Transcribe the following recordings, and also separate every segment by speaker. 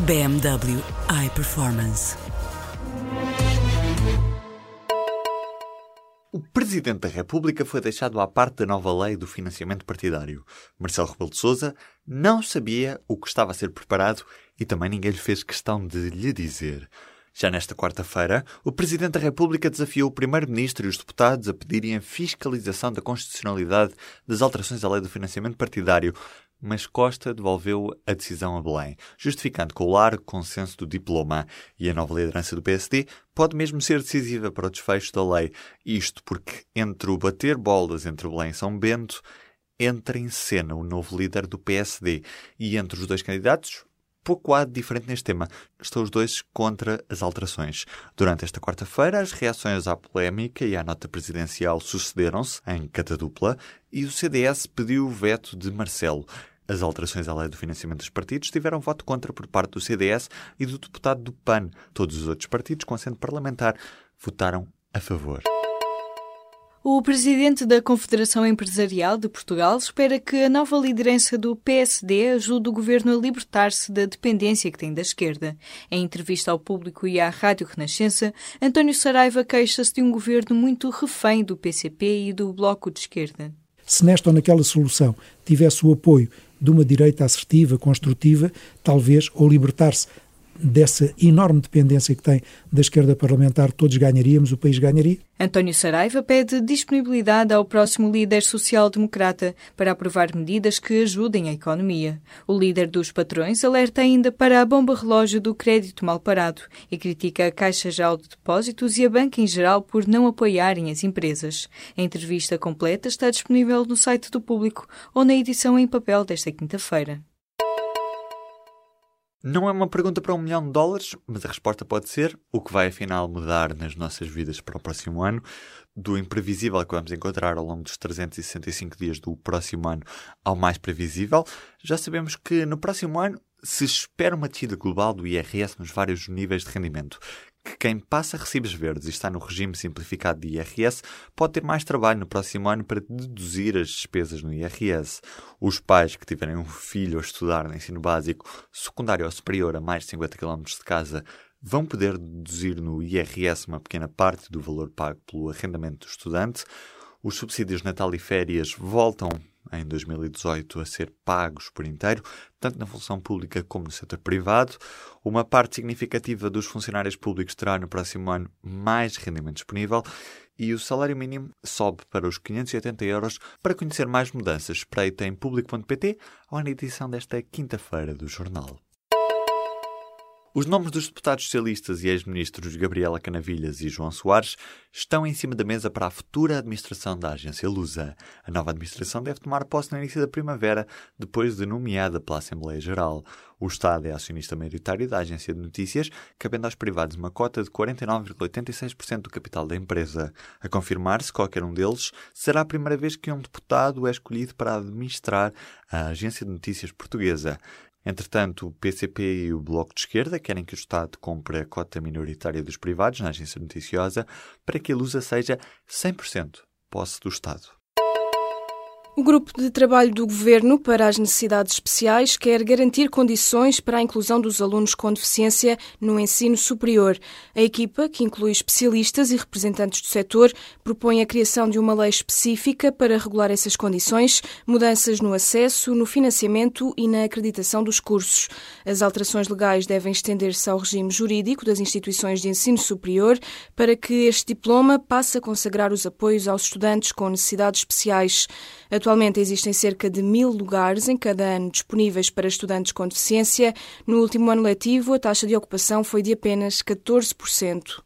Speaker 1: BMW iPerformance.
Speaker 2: O Presidente da República foi deixado à parte da nova lei do financiamento partidário. Marcelo Rebelo de Sousa não sabia o que estava a ser preparado e também ninguém lhe fez questão de lhe dizer. Já nesta quarta-feira, o Presidente da República desafiou o Primeiro-Ministro e os deputados a pedirem a fiscalização da constitucionalidade das alterações à lei do financiamento partidário, mas Costa devolveu a decisão a Belém, justificando que o largo consenso do diploma e a nova liderança do PSD pode mesmo ser decisiva para o desfecho da lei. Isto porque, entre o bater bolas entre Belém e São Bento, entra em cena o novo líder do PSD e entre os dois candidatos, pouco há de diferente neste tema. Estão os dois contra as alterações. Durante esta quarta-feira, as reações à polémica e à nota presidencial sucederam-se em catadupla e o CDS pediu o veto de Marcelo. As alterações à lei do financiamento dos partidos tiveram voto contra por parte do CDS e do deputado do PAN. Todos os outros partidos com assento parlamentar votaram a favor.
Speaker 3: O presidente da Confederação Empresarial de Portugal espera que a nova liderança do PSD ajude o governo a libertar-se da dependência que tem da esquerda. Em entrevista ao público e à Rádio Renascença, António Saraiva queixa-se de um governo muito refém do PCP e do Bloco de Esquerda.
Speaker 4: Se nesta ou naquela solução tivesse o apoio de uma direita assertiva, construtiva, talvez, ou libertar-se dessa enorme dependência que tem da esquerda parlamentar, todos ganharíamos, o país ganharia.
Speaker 3: António Saraiva pede disponibilidade ao próximo líder social-democrata para aprovar medidas que ajudem a economia. O líder dos patrões alerta ainda para a bomba relógio do crédito mal parado e critica a Caixa Geral de Depósitos e a banca em geral por não apoiarem as empresas. A entrevista completa está disponível no site do Público ou na edição em papel desta quinta-feira.
Speaker 2: Não é uma pergunta para um milhão de dólares, mas a resposta pode ser o que vai afinal mudar nas nossas vidas para o próximo ano, do imprevisível que vamos encontrar ao longo dos 365 dias do próximo ano ao mais previsível. Já sabemos que no próximo ano se espera uma descida global do IRS nos vários níveis de rendimento, que quem passa recibos verdes e está no regime simplificado de IRS pode ter mais trabalho no próximo ano para deduzir as despesas no IRS. Os pais que tiverem um filho a estudar no ensino básico, secundário ou superior a mais de 50 km de casa vão poder deduzir no IRS uma pequena parte do valor pago pelo arrendamento do estudante. Os subsídios Natal e férias voltam em 2018 a ser pagos por inteiro, tanto na função pública como no setor privado. Uma parte significativa dos funcionários públicos terá no próximo ano mais rendimento disponível e o salário mínimo sobe para os 580 euros. Para conhecer mais mudanças, espreita em público.pt ou na edição desta quinta-feira do jornal. Os nomes dos deputados socialistas e ex-ministros Gabriela Canavilhas e João Soares estão em cima da mesa para a futura administração da agência Lusa. A nova administração deve tomar posse no início da primavera, depois de nomeada pela Assembleia Geral. O Estado é acionista maioritário da agência de notícias, cabendo aos privados uma cota de 49,86% do capital da empresa. A confirmar-se qualquer um deles, será a primeira vez que um deputado é escolhido para administrar a agência de notícias portuguesa. Entretanto, o PCP e o Bloco de Esquerda querem que o Estado compre a cota minoritária dos privados na agência noticiosa para que a Lusa seja 100% posse do Estado.
Speaker 5: O Grupo de Trabalho do Governo para as Necessidades Especiais quer garantir condições para a inclusão dos alunos com deficiência no ensino superior. A equipa, que inclui especialistas e representantes do setor, propõe a criação de uma lei específica para regular essas condições, mudanças no acesso, no financiamento e na acreditação dos cursos. As alterações legais devem estender-se ao regime jurídico das instituições de ensino superior para que este diploma passe a consagrar os apoios aos estudantes com necessidades especiais. Atualmente existem cerca de mil lugares em cada ano disponíveis para estudantes com deficiência. No último ano letivo, a taxa de ocupação foi de apenas 14%.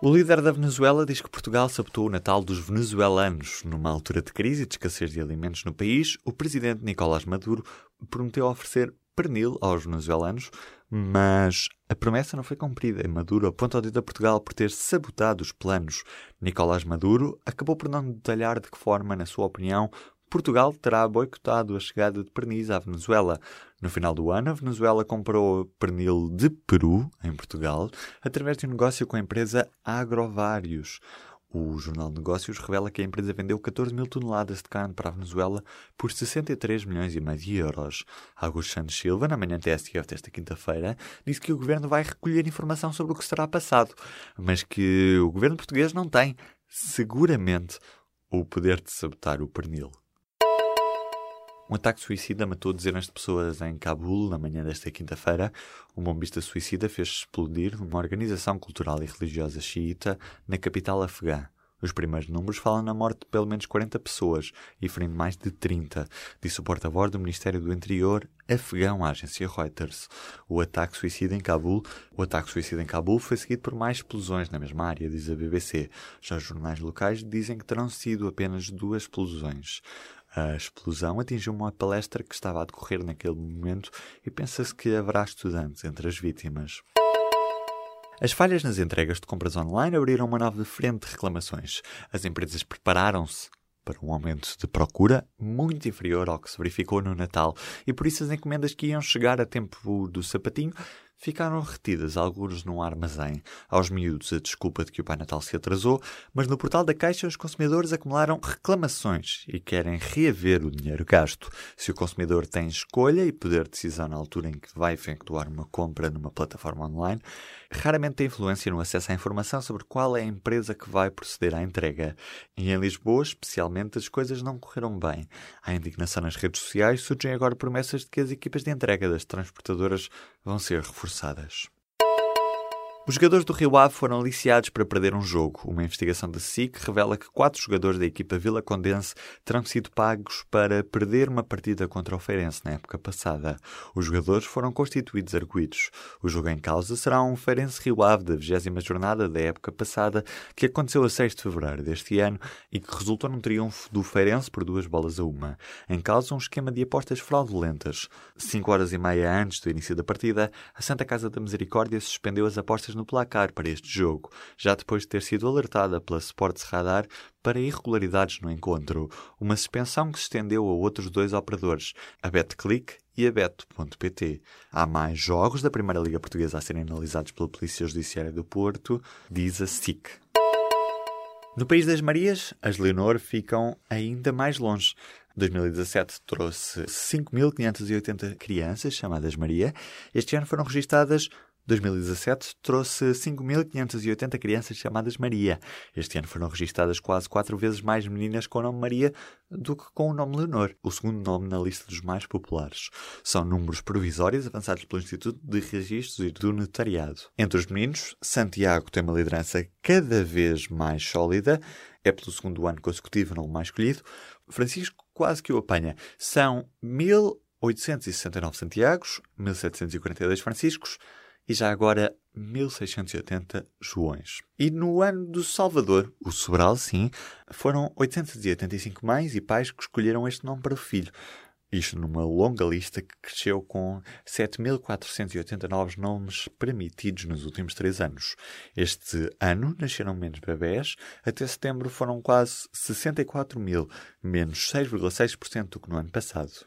Speaker 2: O líder da Venezuela diz que Portugal sabotou o Natal dos venezuelanos. Numa altura de crise e de escassez de alimentos no país, o presidente Nicolás Maduro prometeu oferecer pernil aos venezuelanos, mas a promessa não foi cumprida Maduro aponta o dedo a Portugal por ter sabotado os planos. Nicolás Maduro acabou por não detalhar de que forma, na sua opinião, Portugal terá boicotado a chegada de pernis à Venezuela. No final do ano, a Venezuela comprou pernil de Peru, em Portugal, através de um negócio com a empresa Agrovários. O Jornal de Negócios revela que a empresa vendeu 14 mil toneladas de carne para a Venezuela por 63 milhões e meio de euros. Augusto Santos Silva, na manhã TSF desta quinta-feira, disse que o governo vai recolher informação sobre o que será passado, mas que o governo português não tem, seguramente, o poder de sabotar o pernil. Um ataque suicida matou dezenas de pessoas em Cabul na manhã desta quinta-feira. Um bombista suicida fez explodir uma organização cultural e religiosa xiita na capital afegã. Os primeiros números falam na morte de pelo menos 40 pessoas e ferindo mais de 30, disse o porta-voz do Ministério do Interior afegão à agência Reuters. O ataque suicida em Cabul, o ataque suicida em Cabul foi seguido por mais explosões na mesma área, diz a BBC. Já os jornais locais dizem que terão sido apenas duas explosões. A explosão atingiu uma palestra que estava a decorrer naquele momento e pensa-se que haverá estudantes entre as vítimas. As falhas nas entregas de compras online abriram uma nova frente de reclamações. As empresas prepararam-se para um aumento de procura muito inferior ao que se verificou no Natal e por isso as encomendas que iam chegar a tempo do sapatinho ficaram retidas alguns num armazém. Aos miúdos, a desculpa de que o Pai Natal se atrasou, mas no portal da Caixa os consumidores acumularam reclamações e querem reaver o dinheiro gasto. Se o consumidor tem escolha e poder de decisão na altura em que vai efetuar uma compra numa plataforma online, raramente tem influência no acesso à informação sobre qual é a empresa que vai proceder à entrega. E em Lisboa, especialmente, as coisas não correram bem. Há indignação nas redes sociais, surgem agora promessas de que as equipas de entrega das transportadoras vão ser reforçadas forçadas. Os jogadores do Rio Ave foram aliciados para perder um jogo. Uma investigação da SIC revela que quatro jogadores da equipa Vila Condense terão sido pagos para perder uma partida contra o Feirense na época passada. Os jogadores foram constituídos arguídos. O jogo em causa será um Feirense Rio Ave da 20 jornada da época passada, que aconteceu a 6 de fevereiro deste ano e que resultou num triunfo do Feirense por duas bolas a uma. Em causa, um esquema de apostas fraudulentas. Cinco horas e meia antes do início da partida, a Santa Casa da Misericórdia suspendeu as apostas no placar para este jogo, já depois de ter sido alertada pela Sports Radar para irregularidades no encontro, uma suspensão que se estendeu a outros dois operadores, a BetClick e a Bet.pt. Há mais jogos da Primeira Liga Portuguesa a serem analisados pela Polícia Judiciária do Porto, diz a SIC. No País das Marias, as Leonor ficam ainda mais longe. 2017 trouxe 5.580 crianças chamadas Maria. Este ano foram registadas 2017 trouxe 5.580 crianças chamadas Maria. Este ano foram registadas quase quatro vezes mais meninas com o nome Maria do que com o nome Leonor, o segundo nome na lista dos mais populares. São números provisórios avançados pelo Instituto de Registros e do Notariado. Entre os meninos, Santiago tem uma liderança cada vez mais sólida. É pelo segundo ano consecutivo não mais escolhido. Francisco quase que o apanha. São 1.869 Santiagos, 1.742 Franciscos, e já agora 1680 Joões. E no ano do Salvador, o Sobral, sim, foram 885 mães e pais que escolheram este nome para o filho. Isto numa longa lista que cresceu com 7.480 novos nomes permitidos nos últimos três anos. Este ano nasceram menos bebés, até setembro foram quase 64 mil, menos 6,6% do que no ano passado.